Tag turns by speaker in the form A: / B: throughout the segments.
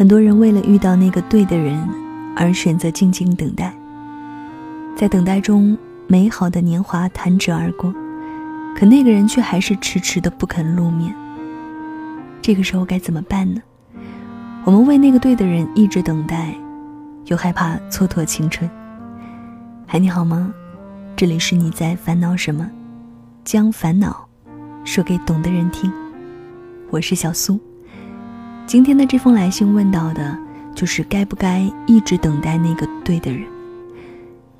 A: 很多人为了遇到那个对的人，而选择静静等待。在等待中，美好的年华弹指而过，可那个人却还是迟迟的不肯露面。这个时候该怎么办呢？我们为那个对的人一直等待，又害怕蹉跎青春。嗨，你好吗？这里是你在烦恼什么？将烦恼说给懂的人听。我是小苏。今天的这封来信问到的，就是该不该一直等待那个对的人。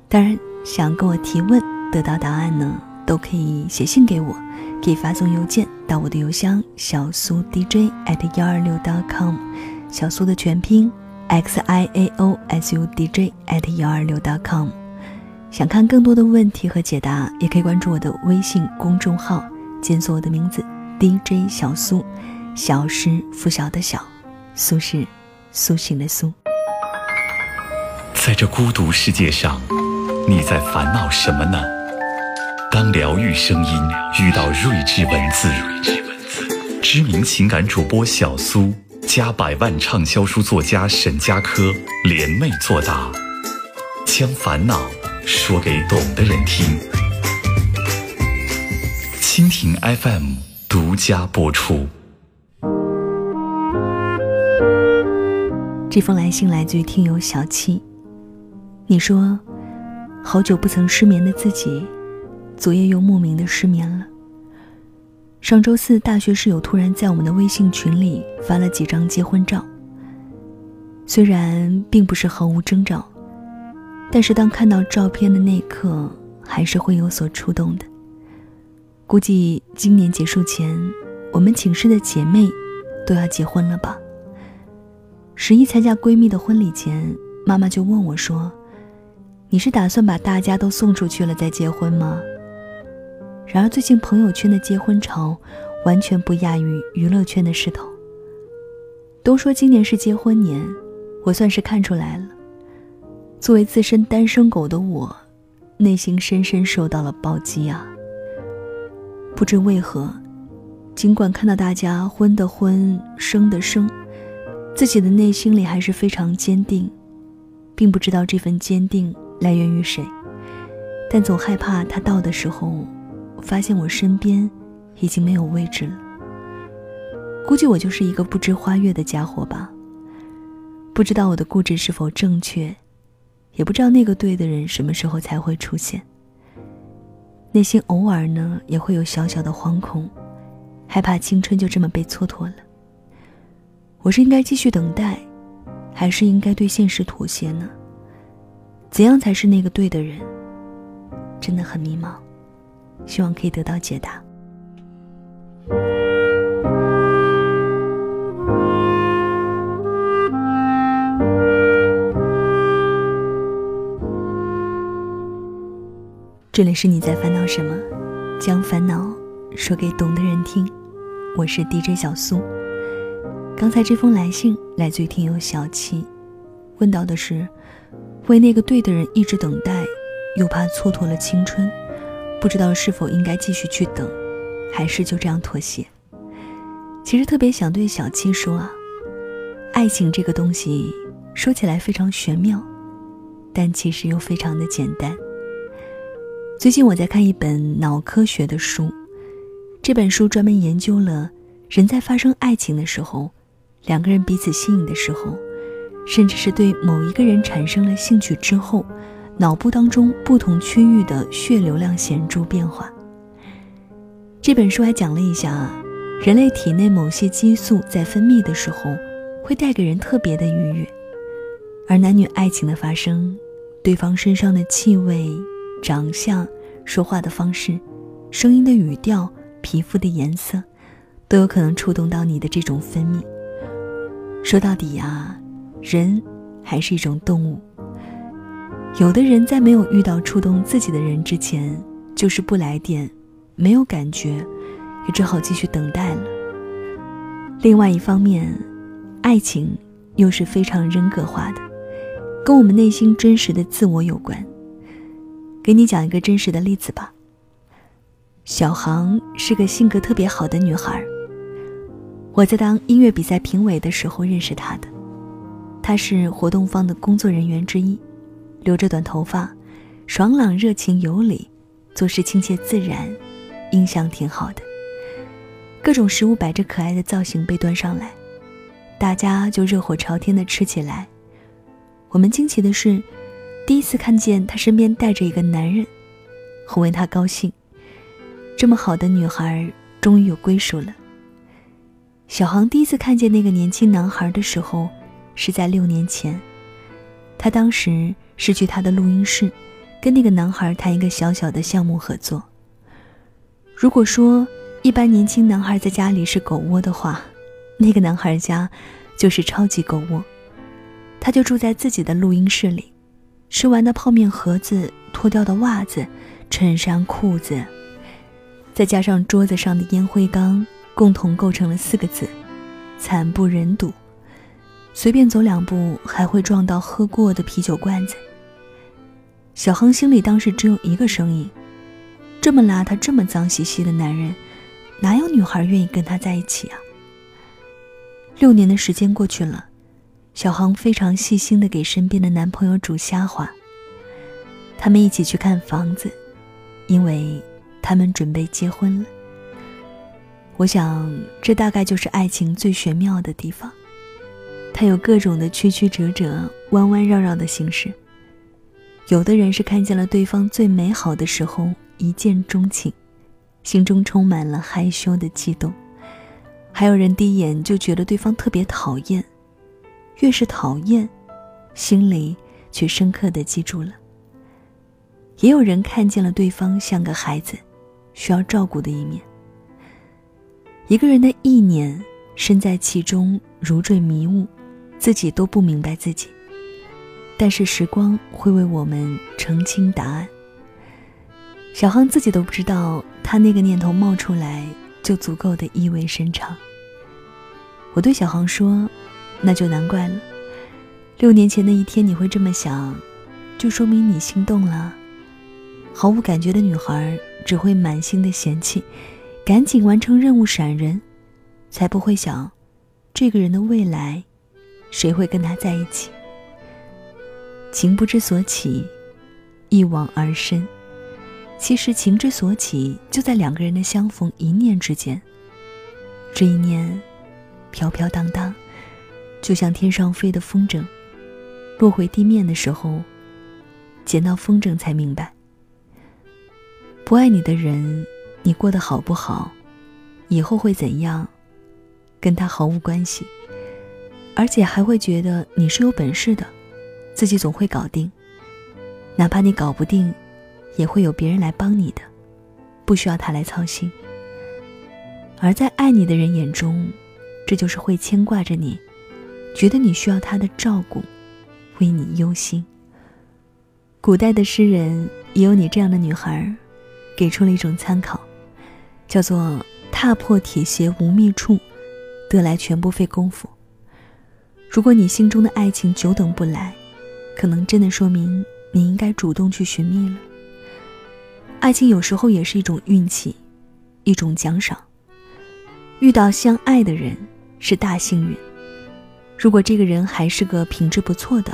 A: 当然，想跟我提问得到答案呢，都可以写信给我，可以发送邮件到我的邮箱小苏 DJ at 幺二六 .com，小苏的全拼 x i a o s u d j at 幺二六 .com。想看更多的问题和解答，也可以关注我的微信公众号，检索我的名字 DJ 小苏。小是拂晓的小，苏是苏醒的苏。
B: 在这孤独世界上，你在烦恼什么呢？当疗愈声音遇到睿智文字，知名情感主播小苏加百万畅销书作家沈佳柯联袂作答，将烦恼说给懂的人听。蜻蜓 FM 独家播出。
A: 这封来信来自于听友小七。你说，好久不曾失眠的自己，昨夜又莫名的失眠了。上周四，大学室友突然在我们的微信群里发了几张结婚照。虽然并不是毫无征兆，但是当看到照片的那一刻，还是会有所触动的。估计今年结束前，我们寝室的姐妹都要结婚了吧。十一参加闺蜜的婚礼前，妈妈就问我说：“你是打算把大家都送出去了再结婚吗？”然而最近朋友圈的结婚潮，完全不亚于娱乐圈的势头。都说今年是结婚年，我算是看出来了。作为自身单身狗的我，内心深深受到了暴击啊！不知为何，尽管看到大家婚的婚，生的生。自己的内心里还是非常坚定，并不知道这份坚定来源于谁，但总害怕他到的时候，发现我身边已经没有位置了。估计我就是一个不知花月的家伙吧。不知道我的固执是否正确，也不知道那个对的人什么时候才会出现。内心偶尔呢也会有小小的惶恐，害怕青春就这么被蹉跎了。我是应该继续等待，还是应该对现实妥协呢？怎样才是那个对的人？真的很迷茫，希望可以得到解答。这里是你在烦恼什么？将烦恼说给懂的人听。我是 DJ 小苏。刚才这封来信来自于听友小七，问到的是：为那个对的人一直等待，又怕蹉跎了青春，不知道是否应该继续去等，还是就这样妥协？其实特别想对小七说啊，爱情这个东西说起来非常玄妙，但其实又非常的简单。最近我在看一本脑科学的书，这本书专门研究了人在发生爱情的时候。两个人彼此吸引的时候，甚至是对某一个人产生了兴趣之后，脑部当中不同区域的血流量显著变化。这本书还讲了一下啊，人类体内某些激素在分泌的时候，会带给人特别的愉悦。而男女爱情的发生，对方身上的气味、长相、说话的方式、声音的语调、皮肤的颜色，都有可能触动到你的这种分泌。说到底呀，人还是一种动物。有的人在没有遇到触动自己的人之前，就是不来电，没有感觉，也只好继续等待了。另外一方面，爱情又是非常人格化的，跟我们内心真实的自我有关。给你讲一个真实的例子吧。小航是个性格特别好的女孩。我在当音乐比赛评委的时候认识他的，他是活动方的工作人员之一，留着短头发，爽朗热情有礼，做事亲切自然，印象挺好的。各种食物摆着可爱的造型被端上来，大家就热火朝天的吃起来。我们惊奇的是，第一次看见他身边带着一个男人，很为他高兴。这么好的女孩终于有归属了。小航第一次看见那个年轻男孩的时候，是在六年前。他当时是去他的录音室，跟那个男孩谈一个小小的项目合作。如果说一般年轻男孩在家里是狗窝的话，那个男孩家就是超级狗窝。他就住在自己的录音室里，吃完的泡面盒子、脱掉的袜子、衬衫、裤子，再加上桌子上的烟灰缸，共同构成了四个字：惨不忍睹。随便走两步，还会撞到喝过的啤酒罐子。小亨心里当时只有一个声音：这么邋遢、这么脏兮兮的男人，哪有女孩愿意跟他在一起啊？六年的时间过去了。小航非常细心的给身边的男朋友煮虾滑。他们一起去看房子，因为他们准备结婚了。我想，这大概就是爱情最玄妙的地方。它有各种的曲曲折折、弯弯绕绕的形式。有的人是看见了对方最美好的时候一见钟情，心中充满了害羞的悸动；还有人第一眼就觉得对方特别讨厌。越是讨厌，心里却深刻的记住了。也有人看见了对方像个孩子，需要照顾的一面。一个人的意念身在其中，如坠迷雾，自己都不明白自己。但是时光会为我们澄清答案。小航自己都不知道，他那个念头冒出来就足够的意味深长。我对小航说。那就难怪了。六年前的一天你会这么想，就说明你心动了。毫无感觉的女孩只会满心的嫌弃，赶紧完成任务闪人，才不会想，这个人的未来，谁会跟他在一起？情不知所起，一往而深。其实情之所起，就在两个人的相逢一念之间。这一念，飘飘荡荡。就像天上飞的风筝，落回地面的时候，捡到风筝才明白。不爱你的人，你过得好不好，以后会怎样，跟他毫无关系，而且还会觉得你是有本事的，自己总会搞定。哪怕你搞不定，也会有别人来帮你的，不需要他来操心。而在爱你的人眼中，这就是会牵挂着你。觉得你需要他的照顾，为你忧心。古代的诗人也有你这样的女孩，给出了一种参考，叫做“踏破铁鞋无觅处，得来全不费工夫”。如果你心中的爱情久等不来，可能真的说明你应该主动去寻觅了。爱情有时候也是一种运气，一种奖赏。遇到相爱的人是大幸运。如果这个人还是个品质不错的、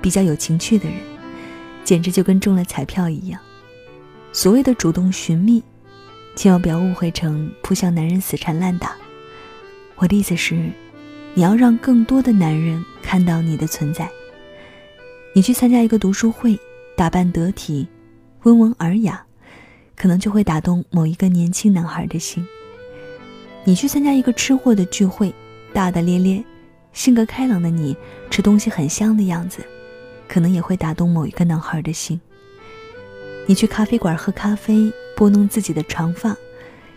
A: 比较有情趣的人，简直就跟中了彩票一样。所谓的主动寻觅，千万不要误会成扑向男人死缠烂打。我的意思是，你要让更多的男人看到你的存在。你去参加一个读书会，打扮得体、温文尔雅，可能就会打动某一个年轻男孩的心。你去参加一个吃货的聚会，大大咧咧。性格开朗的你，吃东西很香的样子，可能也会打动某一个男孩的心。你去咖啡馆喝咖啡，拨弄自己的长发，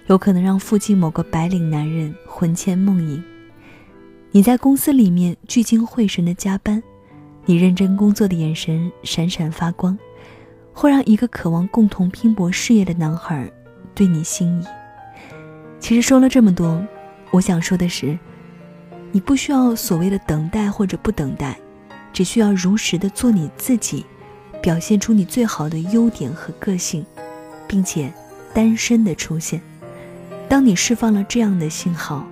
A: 有可能让附近某个白领男人魂牵梦萦。你在公司里面聚精会神的加班，你认真工作的眼神闪闪发光，会让一个渴望共同拼搏事业的男孩对你心仪。其实说了这么多，我想说的是。你不需要所谓的等待或者不等待，只需要如实的做你自己，表现出你最好的优点和个性，并且单身的出现。当你释放了这样的信号，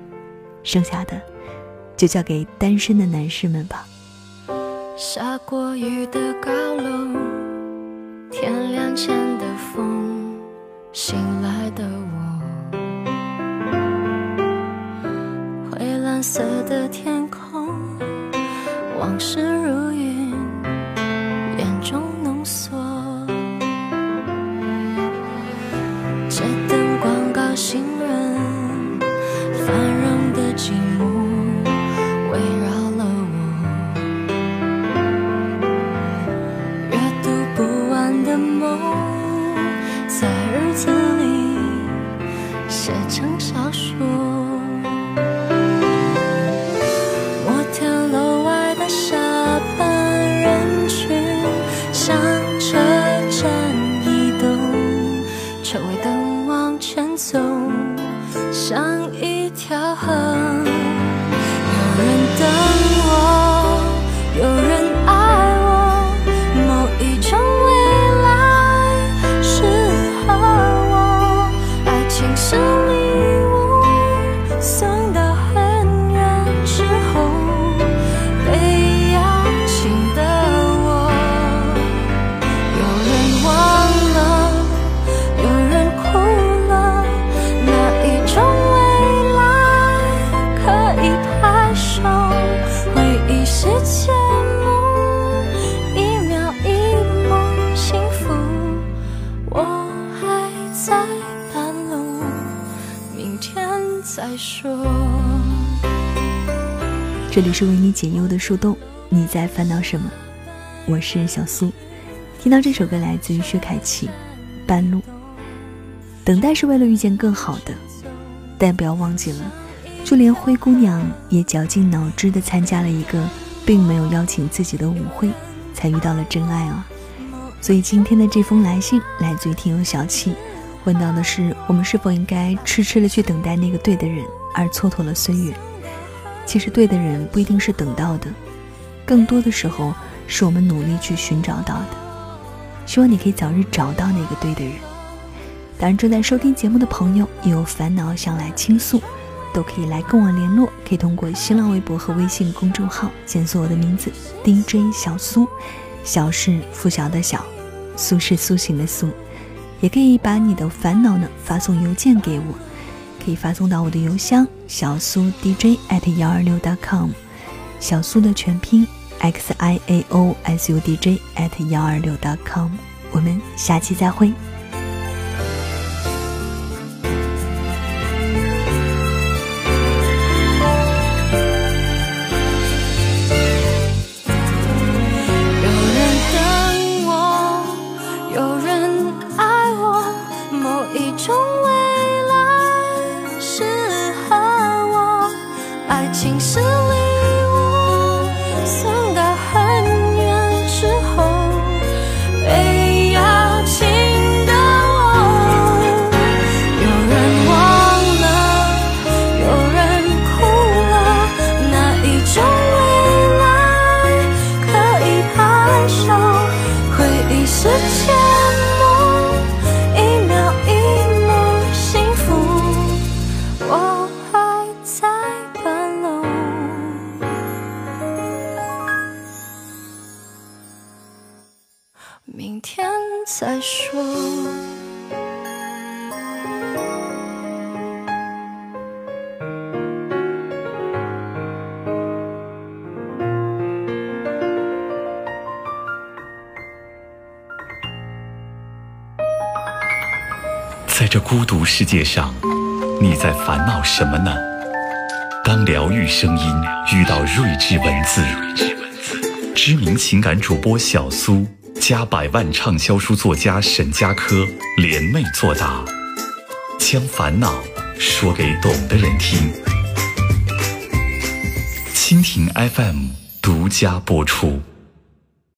A: 剩下的就交给单身的男士们吧。
C: 下过雨的高楼，天亮前的风，醒来的我，灰蓝色的天空，往事前走，像一条河。
A: 这里是为你解忧的树洞，你在烦恼什么？我是小苏。听到这首歌来自于薛凯琪，《半路》。等待是为了遇见更好的，但不要忘记了，就连灰姑娘也绞尽脑汁的参加了一个并没有邀请自己的舞会，才遇到了真爱啊！所以今天的这封来信来自于听友小七，问到的是我们是否应该痴痴的去等待那个对的人，而蹉跎了岁月。其实对的人不一定是等到的，更多的时候是我们努力去寻找到的。希望你可以早日找到那个对的人。当然，正在收听节目的朋友有烦恼想来倾诉，都可以来跟我联络，可以通过新浪微博和微信公众号检索我的名字 DJ 小苏，小是拂晓的小，苏是苏醒的苏，也可以把你的烦恼呢发送邮件给我。可以发送到我的邮箱小苏 DJ at 幺二六 .com，小苏的全拼 X I A O S U D J at 幺二六 .com，我们下期再会。
C: 情深
B: 在这孤独世界上，你在烦恼什么呢？当疗愈声音遇到睿智文字，知名情感主播小苏。加百万畅销书作家沈佳柯联袂作答，将烦恼说给懂的人听。蜻蜓 FM 独家播出。